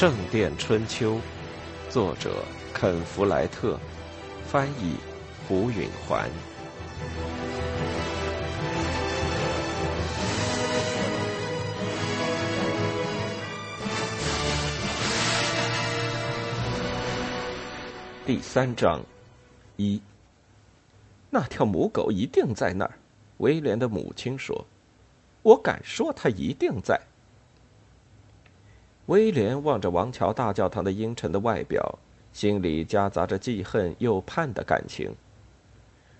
圣殿春秋》，作者肯·弗莱特，翻译胡允环。第三章，一。那条母狗一定在那儿，威廉的母亲说：“我敢说，它一定在。”威廉望着王桥大教堂的阴沉的外表，心里夹杂着既恨又盼的感情。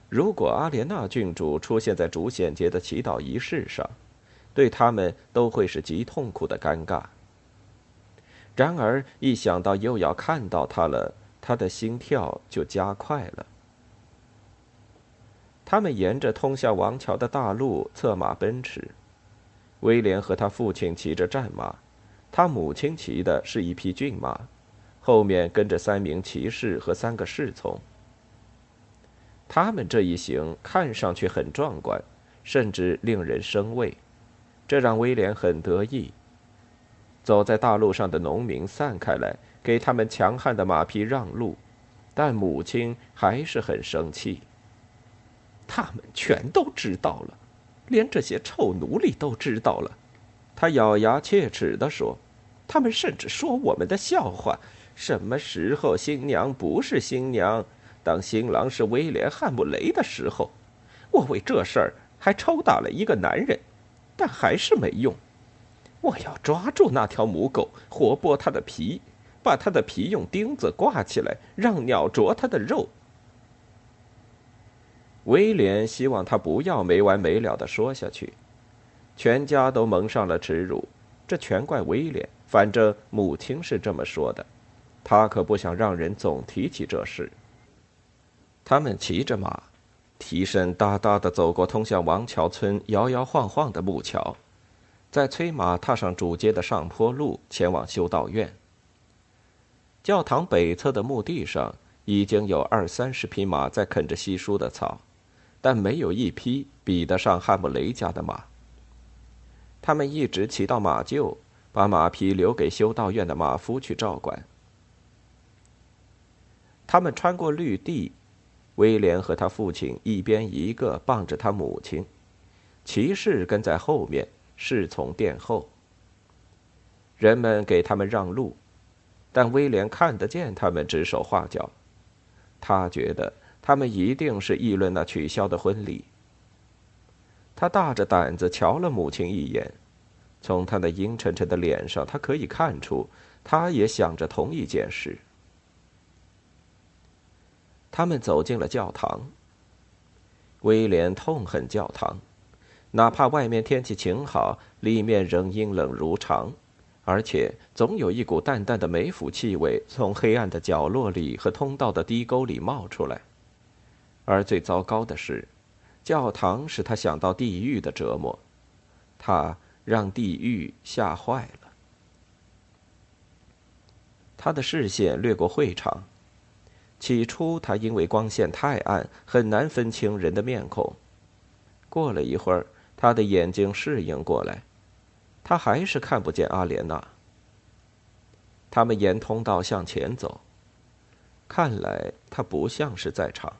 如果阿莲娜郡主出现在主显节的祈祷仪式上，对他们都会是极痛苦的尴尬。然而，一想到又要看到他了，他的心跳就加快了。他们沿着通向王桥的大路策马奔驰，威廉和他父亲骑着战马。他母亲骑的是一匹骏马，后面跟着三名骑士和三个侍从。他们这一行看上去很壮观，甚至令人生畏，这让威廉很得意。走在大路上的农民散开来，给他们强悍的马匹让路，但母亲还是很生气。他们全都知道了，连这些臭奴隶都知道了。他咬牙切齿地说：“他们甚至说我们的笑话。什么时候新娘不是新娘？当新郎是威廉·汉姆雷的时候，我为这事儿还抽打了一个男人，但还是没用。我要抓住那条母狗，活剥它的皮，把它的皮用钉子挂起来，让鸟啄它的肉。”威廉希望他不要没完没了的说下去。全家都蒙上了耻辱，这全怪威廉。反正母亲是这么说的，他可不想让人总提起这事。他们骑着马，蹄声哒哒的走过通向王桥村摇摇晃晃的木桥，在催马踏上主街的上坡路，前往修道院。教堂北侧的墓地上已经有二三十匹马在啃着稀疏的草，但没有一匹比得上汉姆雷家的马。他们一直骑到马厩，把马匹留给修道院的马夫去照管。他们穿过绿地，威廉和他父亲一边一个傍着他母亲，骑士跟在后面，侍从殿后。人们给他们让路，但威廉看得见他们指手画脚，他觉得他们一定是议论那取消的婚礼。他大着胆子瞧了母亲一眼，从他那阴沉沉的脸上，他可以看出，他也想着同一件事。他们走进了教堂。威廉痛恨教堂，哪怕外面天气晴好，里面仍阴冷如常，而且总有一股淡淡的霉腐气味从黑暗的角落里和通道的低沟里冒出来。而最糟糕的是。教堂使他想到地狱的折磨，他让地狱吓坏了。他的视线掠过会场，起初他因为光线太暗，很难分清人的面孔。过了一会儿，他的眼睛适应过来，他还是看不见阿莲娜。他们沿通道向前走，看来他不像是在场。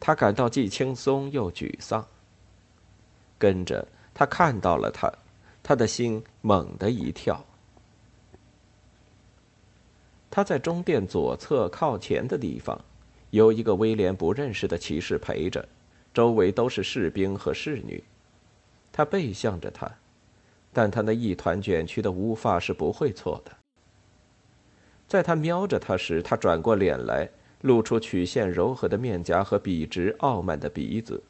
他感到既轻松又沮丧。跟着他看到了他，他的心猛地一跳。他在中殿左侧靠前的地方，有一个威廉不认识的骑士陪着，周围都是士兵和侍女。他背向着他，但他那一团卷曲的乌发是不会错的。在他瞄着他时，他转过脸来。露出曲线柔和的面颊和笔直傲慢的鼻子，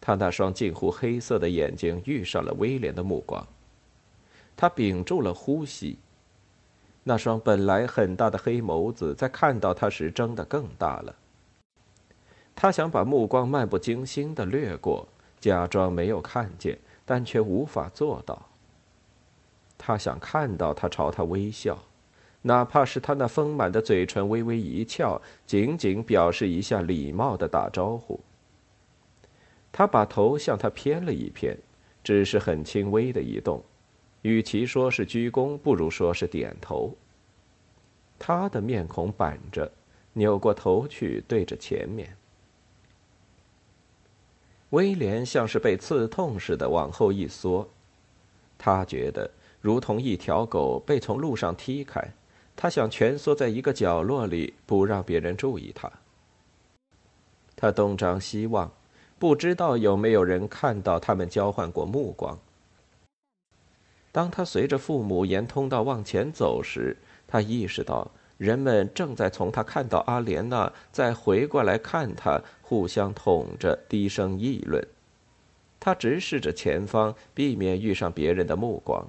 他那双近乎黑色的眼睛遇上了威廉的目光。他屏住了呼吸，那双本来很大的黑眸子在看到他时睁得更大了。他想把目光漫不经心地掠过，假装没有看见，但却无法做到。他想看到他朝他微笑。哪怕是他那丰满的嘴唇微微一翘，仅仅表示一下礼貌的打招呼。他把头向他偏了一偏，只是很轻微的移动，与其说是鞠躬，不如说是点头。他的面孔板着，扭过头去对着前面。威廉像是被刺痛似的往后一缩，他觉得如同一条狗被从路上踢开，他想蜷缩在一个角落里，不让别人注意他。他东张西望，不知道有没有人看到他们交换过目光。当他随着父母沿通道往前走时，他意识到。人们正在从他看到阿莲娜，再回过来看他，互相捅着，低声议论。他直视着前方，避免遇上别人的目光。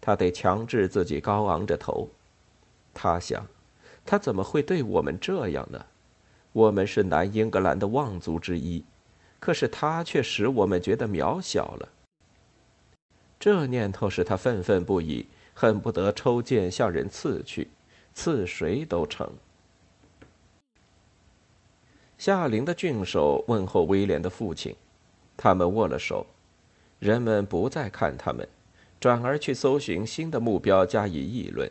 他得强制自己高昂着头。他想，他怎么会对我们这样呢？我们是南英格兰的望族之一，可是他却使我们觉得渺小了。这念头使他愤愤不已，恨不得抽剑向人刺去。刺谁都成。夏令的郡守问候威廉的父亲，他们握了手。人们不再看他们，转而去搜寻新的目标加以议论。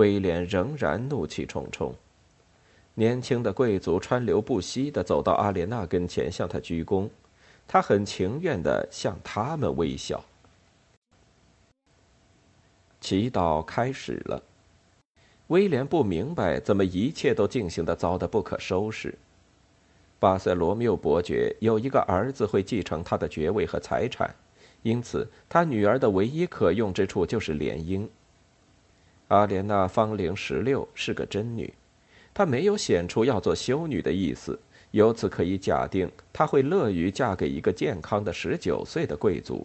威廉仍然怒气冲冲。年轻的贵族川流不息地走到阿莲娜跟前，向他鞠躬。他很情愿地向他们微笑。祈祷开始了。威廉不明白怎么一切都进行的糟得不可收拾。巴塞罗缪伯爵有一个儿子会继承他的爵位和财产，因此他女儿的唯一可用之处就是联姻。阿莲娜芳龄十六，是个真女，她没有显出要做修女的意思，由此可以假定她会乐于嫁给一个健康的十九岁的贵族，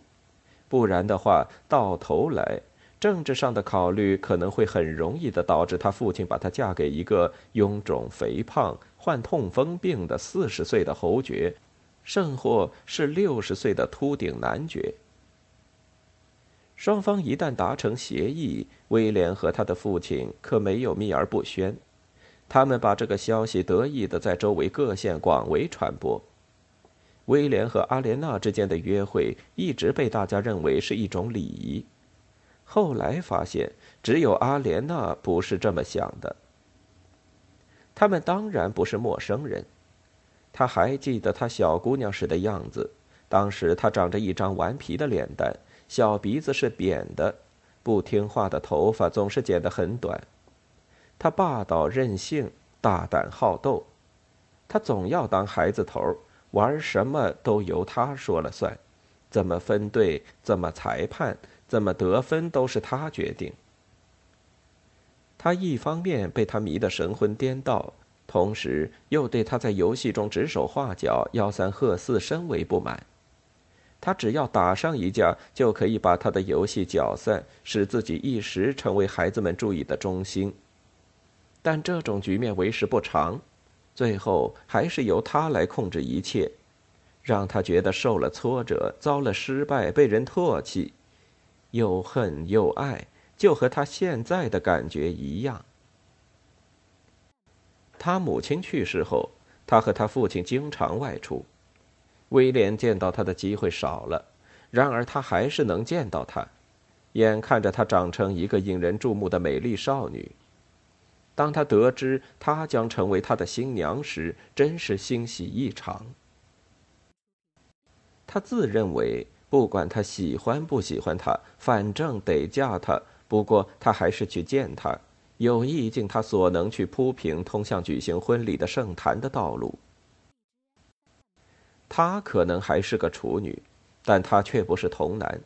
不然的话，到头来。政治上的考虑可能会很容易的导致她父亲把她嫁给一个臃肿肥胖、患痛风病的四十岁的侯爵，甚或是六十岁的秃顶男爵。双方一旦达成协议，威廉和他的父亲可没有秘而不宣，他们把这个消息得意的在周围各县广为传播。威廉和阿莲娜之间的约会一直被大家认为是一种礼仪。后来发现，只有阿莲娜不是这么想的。他们当然不是陌生人。他还记得她小姑娘时的样子，当时她长着一张顽皮的脸蛋，小鼻子是扁的，不听话的头发总是剪得很短。他霸道任性，大胆好斗，他总要当孩子头，玩什么都由他说了算，怎么分队，怎么裁判。怎么得分都是他决定。他一方面被他迷得神魂颠倒，同时又对他在游戏中指手画脚、吆三喝四深为不满。他只要打上一架，就可以把他的游戏搅散，使自己一时成为孩子们注意的中心。但这种局面为时不长，最后还是由他来控制一切，让他觉得受了挫折、遭了失败、被人唾弃。又恨又爱，就和他现在的感觉一样。他母亲去世后，他和他父亲经常外出，威廉见到他的机会少了。然而他还是能见到他，眼看着她长成一个引人注目的美丽少女。当他得知她将成为他的新娘时，真是欣喜异常。他自认为。不管他喜欢不喜欢她，反正得嫁她。不过他还是去见她，有意尽他所能去铺平通向举行婚礼的圣坛的道路。她可能还是个处女，但她却不是童男。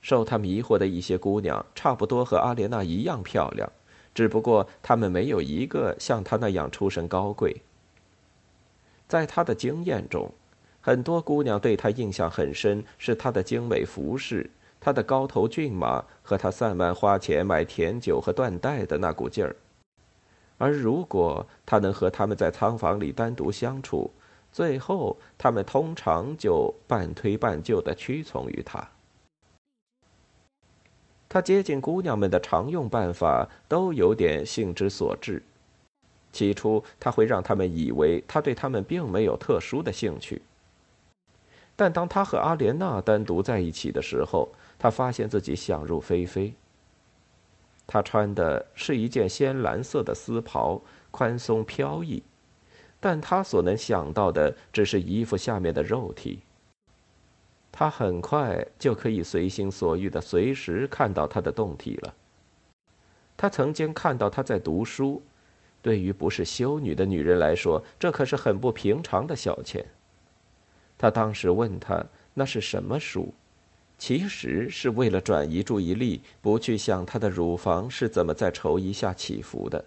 受他迷惑的一些姑娘，差不多和阿莲娜一样漂亮，只不过她们没有一个像她那样出身高贵。在他的经验中。很多姑娘对他印象很深，是他的精美服饰，他的高头骏马和他散漫花钱买甜酒和缎带的那股劲儿。而如果他能和他们在仓房里单独相处，最后他们通常就半推半就的屈从于他。他接近姑娘们的常用办法都有点性之所至。起初他会让他们以为他对他们并没有特殊的兴趣。但当他和阿莲娜单独在一起的时候，他发现自己想入非非。他穿的是一件鲜蓝色的丝袍，宽松飘逸，但他所能想到的只是衣服下面的肉体。他很快就可以随心所欲的随时看到他的动体了。他曾经看到他在读书，对于不是修女的女人来说，这可是很不平常的小钱。他当时问他那是什么书。其实是为了转移注意力，不去想她的乳房是怎么在绸衣下起伏的。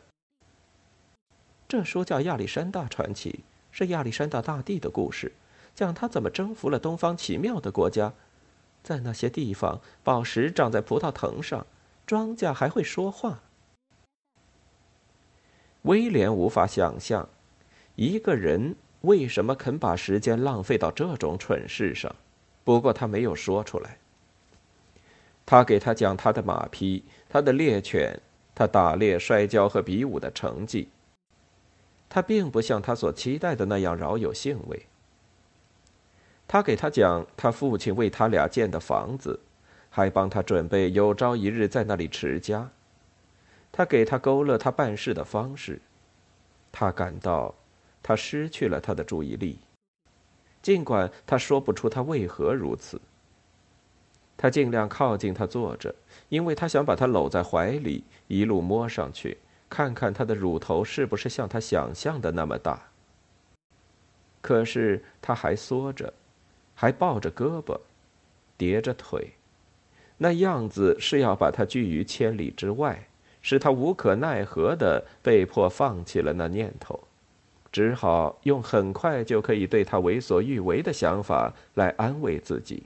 这书叫《亚历山大传奇》，是亚历山大大帝的故事，讲他怎么征服了东方奇妙的国家。在那些地方，宝石长在葡萄藤上，庄稼还会说话。威廉无法想象，一个人为什么肯把时间浪费到这种蠢事上。不过他没有说出来。他给他讲他的马匹、他的猎犬、他打猎、摔跤和比武的成绩。他并不像他所期待的那样饶有兴味。他给他讲他父亲为他俩建的房子，还帮他准备有朝一日在那里持家。他给他勾勒他办事的方式。他感到，他失去了他的注意力。尽管他说不出他为何如此，他尽量靠近他坐着，因为他想把他搂在怀里，一路摸上去，看看他的乳头是不是像他想象的那么大。可是他还缩着，还抱着胳膊，叠着腿，那样子是要把他拒于千里之外，使他无可奈何的被迫放弃了那念头。只好用很快就可以对他为所欲为的想法来安慰自己。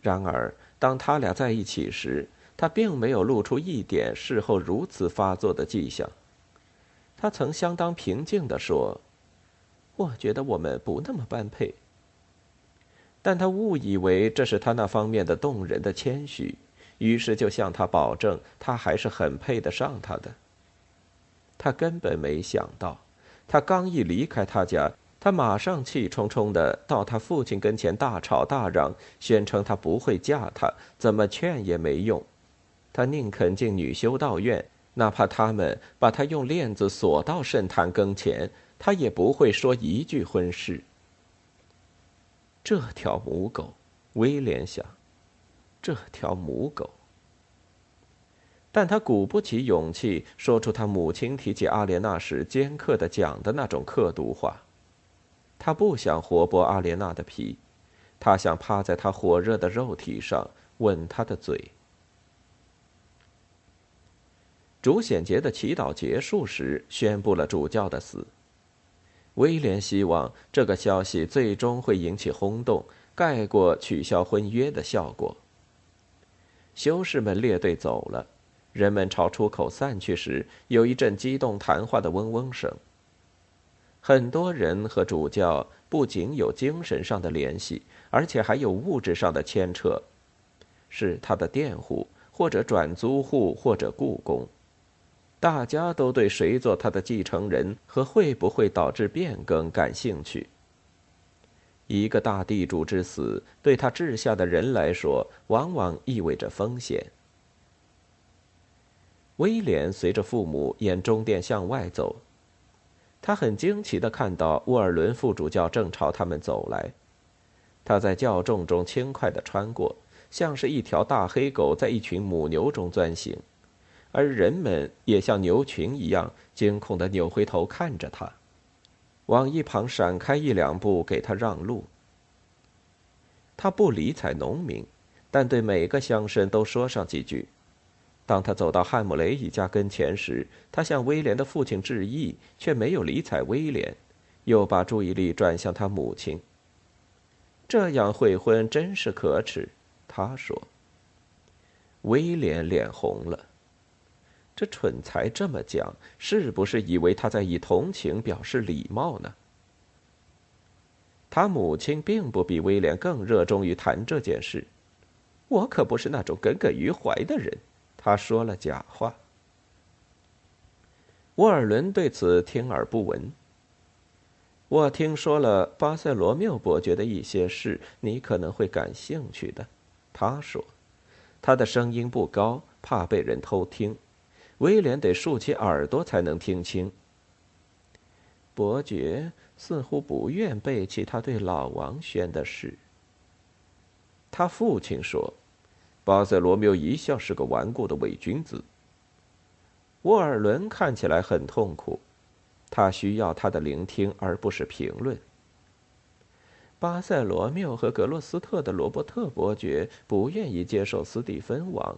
然而，当他俩在一起时，他并没有露出一点事后如此发作的迹象。他曾相当平静地说：“我觉得我们不那么般配。”但他误以为这是他那方面的动人的谦虚，于是就向他保证，他还是很配得上他的。他根本没想到，他刚一离开他家，他马上气冲冲的到他父亲跟前大吵大嚷，宣称他不会嫁他，怎么劝也没用。他宁肯进女修道院，哪怕他们把他用链子锁到圣坛跟前，他也不会说一句婚事。这条母狗，威廉想，这条母狗。但他鼓不起勇气说出他母亲提起阿莲娜时尖刻的讲的那种刻毒话。他不想活剥阿莲娜的皮，他想趴在她火热的肉体上吻她的嘴。主显节的祈祷结束时，宣布了主教的死。威廉希望这个消息最终会引起轰动，盖过取消婚约的效果。修士们列队走了。人们朝出口散去时，有一阵激动谈话的嗡嗡声。很多人和主教不仅有精神上的联系，而且还有物质上的牵扯，是他的佃户，或者转租户，或者雇工。大家都对谁做他的继承人和会不会导致变更感兴趣。一个大地主之死，对他治下的人来说，往往意味着风险。威廉随着父母沿中殿向外走，他很惊奇的看到沃尔伦副主教正朝他们走来。他在教众中轻快的穿过，像是一条大黑狗在一群母牛中钻行，而人们也像牛群一样惊恐的扭回头看着他，往一旁闪开一两步给他让路。他不理睬农民，但对每个乡绅都说上几句。当他走到汉姆雷一家跟前时，他向威廉的父亲致意，却没有理睬威廉，又把注意力转向他母亲。这样会婚真是可耻，他说。威廉脸红了，这蠢材这么讲，是不是以为他在以同情表示礼貌呢？他母亲并不比威廉更热衷于谈这件事，我可不是那种耿耿于怀的人。他说了假话。沃尔伦对此听而不闻。我听说了巴塞罗缪伯爵的一些事，你可能会感兴趣的。”他说，他的声音不高，怕被人偷听。威廉得竖起耳朵才能听清。伯爵似乎不愿背弃他对老王宣的事。他父亲说：“巴塞罗缪一向是个顽固的伪君子。”沃尔伦看起来很痛苦，他需要他的聆听而不是评论。巴塞罗缪和格洛斯特的罗伯特伯爵不愿意接受斯蒂芬王，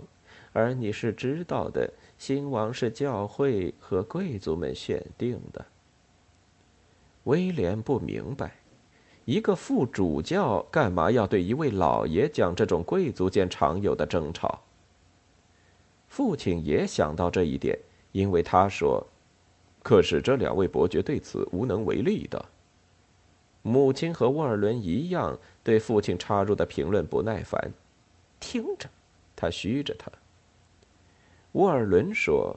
而你是知道的，新王是教会和贵族们选定的。威廉不明白，一个副主教干嘛要对一位老爷讲这种贵族间常有的争吵。父亲也想到这一点，因为他说：“可是这两位伯爵对此无能为力的。”母亲和沃尔伦一样，对父亲插入的评论不耐烦。听着，他虚着他。沃尔伦说。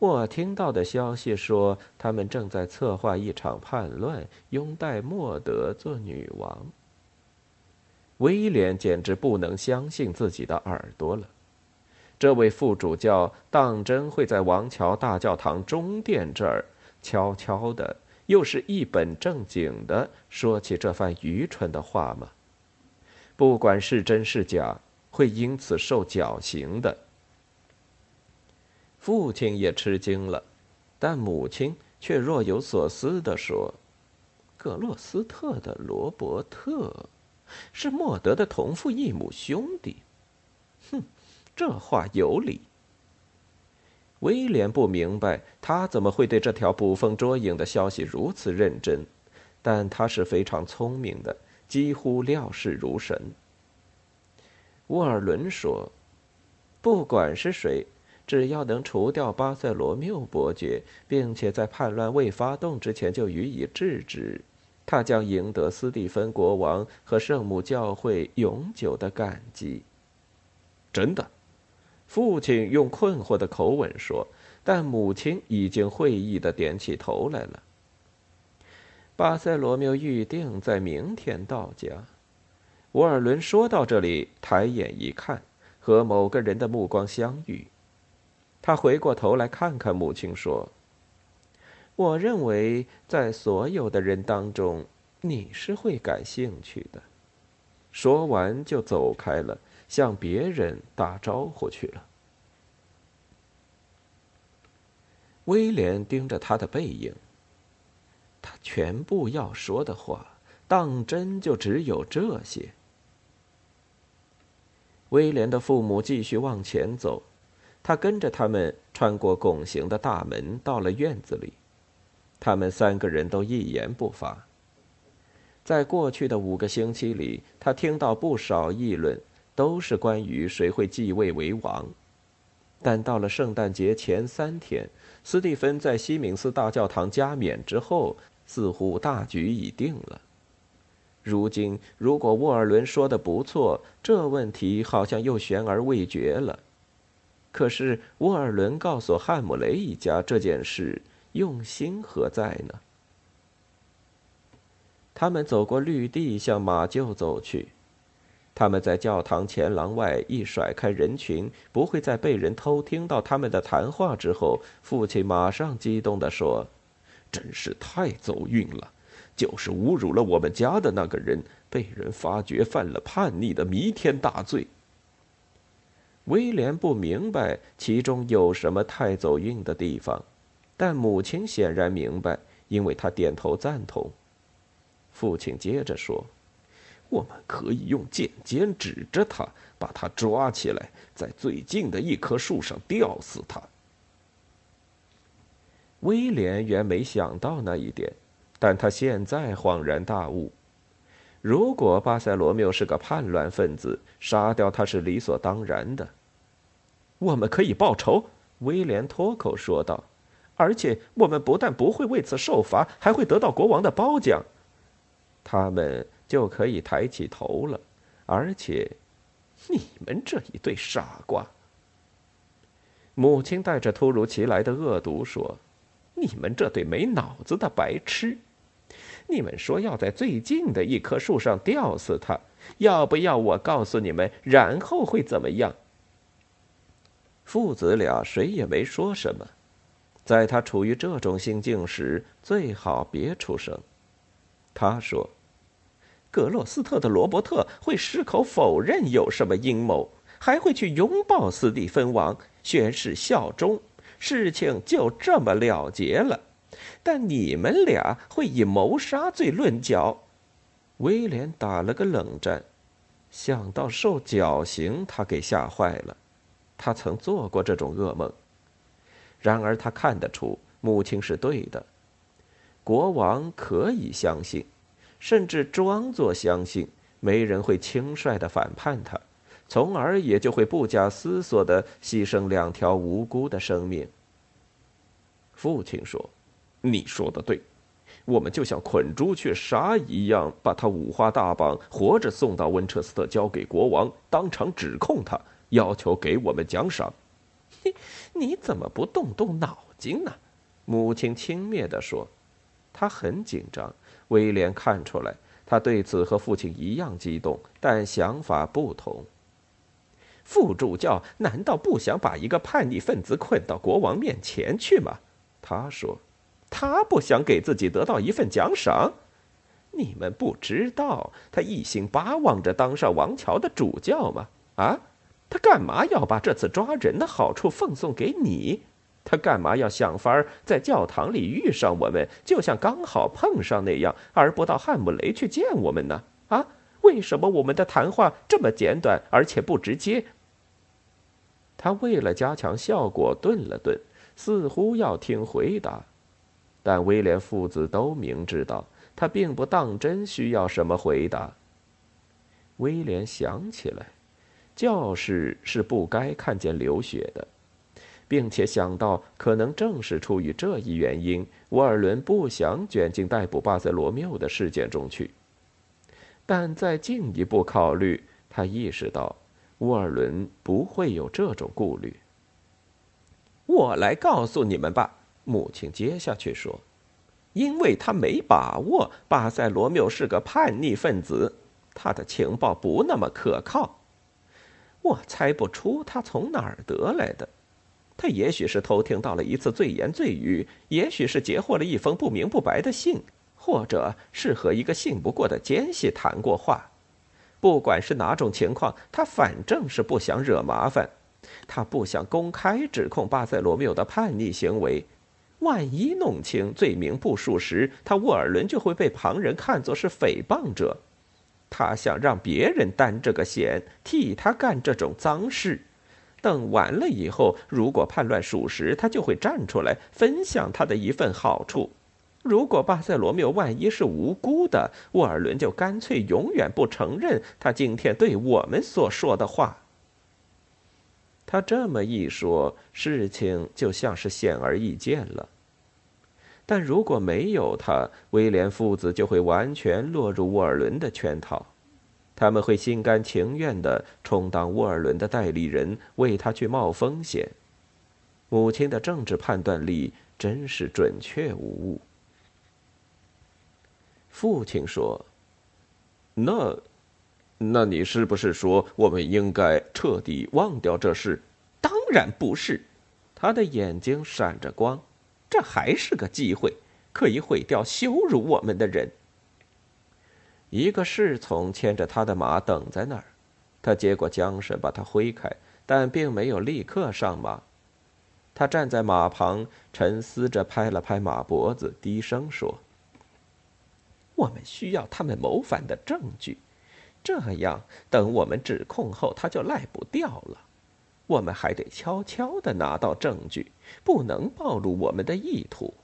我听到的消息说，他们正在策划一场叛乱，拥戴莫德做女王。威廉简直不能相信自己的耳朵了。这位副主教当真会在王桥大教堂中殿这儿悄悄的，又是一本正经的说起这番愚蠢的话吗？不管是真是假，会因此受绞刑的。父亲也吃惊了，但母亲却若有所思地说：“格洛斯特的罗伯特，是莫德的同父异母兄弟。”哼，这话有理。威廉不明白他怎么会对这条捕风捉影的消息如此认真，但他是非常聪明的，几乎料事如神。沃尔伦说：“不管是谁。”只要能除掉巴塞罗缪伯爵，并且在叛乱未发动之前就予以制止，他将赢得斯蒂芬国王和圣母教会永久的感激。真的，父亲用困惑的口吻说，但母亲已经会意的点起头来了。巴塞罗缪预定在明天到家。沃尔伦说到这里，抬眼一看，和某个人的目光相遇。他回过头来看看母亲，说：“我认为在所有的人当中，你是会感兴趣的。”说完就走开了，向别人打招呼去了。威廉盯着他的背影。他全部要说的话，当真就只有这些。威廉的父母继续往前走。他跟着他们穿过拱形的大门，到了院子里。他们三个人都一言不发。在过去的五个星期里，他听到不少议论，都是关于谁会继位为王。但到了圣诞节前三天，斯蒂芬在西敏寺大教堂加冕之后，似乎大局已定了。如今，如果沃尔伦说的不错，这问题好像又悬而未决了。可是沃尔伦告诉汉姆雷一家这件事，用心何在呢？他们走过绿地，向马厩走去。他们在教堂前廊外一甩开人群，不会再被人偷听到他们的谈话之后，父亲马上激动地说：“真是太走运了！就是侮辱了我们家的那个人，被人发觉犯了叛逆的弥天大罪。”威廉不明白其中有什么太走运的地方，但母亲显然明白，因为她点头赞同。父亲接着说：“我们可以用剑尖指着他，把他抓起来，在最近的一棵树上吊死他。”威廉原没想到那一点，但他现在恍然大悟：如果巴塞罗缪是个叛乱分子，杀掉他是理所当然的。我们可以报仇，威廉脱口说道。而且我们不但不会为此受罚，还会得到国王的褒奖。他们就可以抬起头了。而且，你们这一对傻瓜！母亲带着突如其来的恶毒说：“你们这对没脑子的白痴！”你们说要在最近的一棵树上吊死他，要不要我告诉你们，然后会怎么样？”父子俩谁也没说什么。在他处于这种心境时，最好别出声。他说：“格洛斯特的罗伯特会矢口否认有什么阴谋，还会去拥抱斯蒂芬王，宣誓效忠，事情就这么了结了。但你们俩会以谋杀罪论脚。”威廉打了个冷战，想到受绞刑，他给吓坏了。他曾做过这种噩梦。然而他看得出母亲是对的。国王可以相信，甚至装作相信，没人会轻率的反叛他，从而也就会不假思索的牺牲两条无辜的生命。父亲说：“你说的对，我们就像捆猪去杀一样，把他五花大绑，活着送到温彻斯特，交给国王，当场指控他，要求给我们奖赏。”你怎么不动动脑筋呢？母亲轻蔑地说。他很紧张。威廉看出来，他对此和父亲一样激动，但想法不同。副主教难道不想把一个叛逆分子捆到国王面前去吗？他说。他不想给自己得到一份奖赏。你们不知道他一心巴望着当上王桥的主教吗？啊？他干嘛要把这次抓人的好处奉送给你？他干嘛要想法儿在教堂里遇上我们，就像刚好碰上那样，而不到汉姆雷去见我们呢？啊，为什么我们的谈话这么简短，而且不直接？他为了加强效果，顿了顿，似乎要听回答，但威廉父子都明知道他并不当真需要什么回答。威廉想起来。教士是不该看见流血的，并且想到可能正是出于这一原因，沃尔伦不想卷进逮捕巴塞罗缪的事件中去。但再进一步考虑，他意识到沃尔伦不会有这种顾虑。我来告诉你们吧，母亲接下去说，因为他没把握巴塞罗缪是个叛逆分子，他的情报不那么可靠。我猜不出他从哪儿得来的，他也许是偷听到了一次醉言醉语，也许是截获了一封不明不白的信，或者是和一个信不过的奸细谈过话。不管是哪种情况，他反正是不想惹麻烦，他不想公开指控巴塞罗缪的叛逆行为。万一弄清罪名不属实，他沃尔伦就会被旁人看作是诽谤者。他想让别人担这个险，替他干这种脏事。等完了以后，如果叛乱属实，他就会站出来分享他的一份好处。如果巴塞罗缪万一是无辜的，沃尔伦就干脆永远不承认他今天对我们所说的话。他这么一说，事情就像是显而易见了。但如果没有他，威廉父子就会完全落入沃尔伦的圈套，他们会心甘情愿地充当沃尔伦的代理人，为他去冒风险。母亲的政治判断力真是准确无误。父亲说：“那，那你是不是说我们应该彻底忘掉这事？”“当然不是。”他的眼睛闪着光。这还是个机会，可以毁掉羞辱我们的人。一个侍从牵着他的马等在那儿，他接过缰绳，把他挥开，但并没有立刻上马。他站在马旁，沉思着，拍了拍马脖子，低声说：“我们需要他们谋反的证据，这样等我们指控后，他就赖不掉了。”我们还得悄悄的拿到证据，不能暴露我们的意图。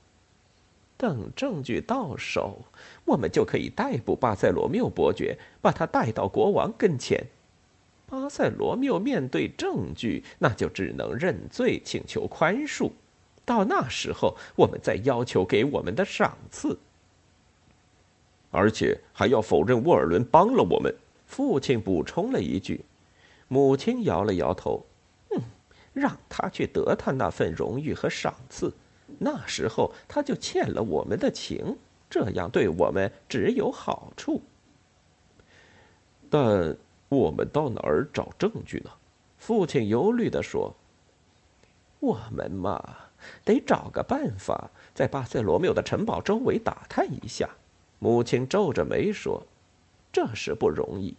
等证据到手，我们就可以逮捕巴塞罗缪伯爵，把他带到国王跟前。巴塞罗缪面对证据，那就只能认罪，请求宽恕。到那时候，我们再要求给我们的赏赐。而且还要否认沃尔伦帮了我们。父亲补充了一句，母亲摇了摇头。让他去得他那份荣誉和赏赐，那时候他就欠了我们的情，这样对我们只有好处。但我们到哪儿找证据呢？父亲忧虑地说：“我们嘛，得找个办法，在巴塞罗缪的城堡周围打探一下。”母亲皱着眉说：“这是不容易。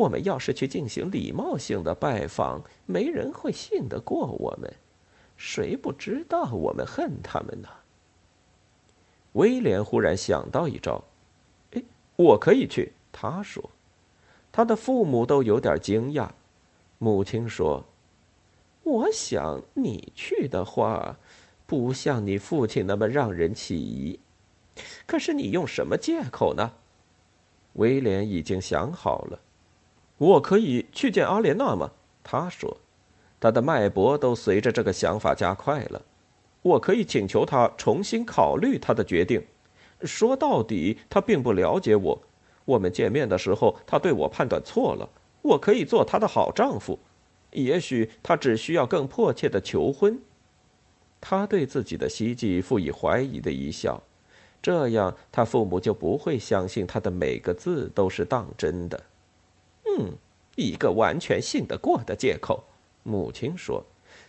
我们要是去进行礼貌性的拜访，没人会信得过我们。谁不知道我们恨他们呢？”威廉忽然想到一招，哎，我可以去。他说，他的父母都有点惊讶。母亲说：“我想你去的话，不像你父亲那么让人起疑。可是你用什么借口呢？”威廉已经想好了，我可以去见阿莲娜吗？他说，他的脉搏都随着这个想法加快了。我可以请求他重新考虑他的决定。说到底，他并不了解我。我们见面的时候，他对我判断错了。我可以做他的好丈夫。也许他只需要更迫切的求婚。他对自己的希冀附以怀疑的一笑，这样他父母就不会相信他的每个字都是当真的。嗯，一个完全信得过的借口。母亲说，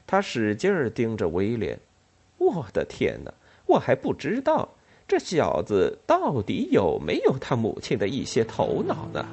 她使劲盯着威廉。我的天哪！我还不知道这小子到底有没有他母亲的一些头脑呢。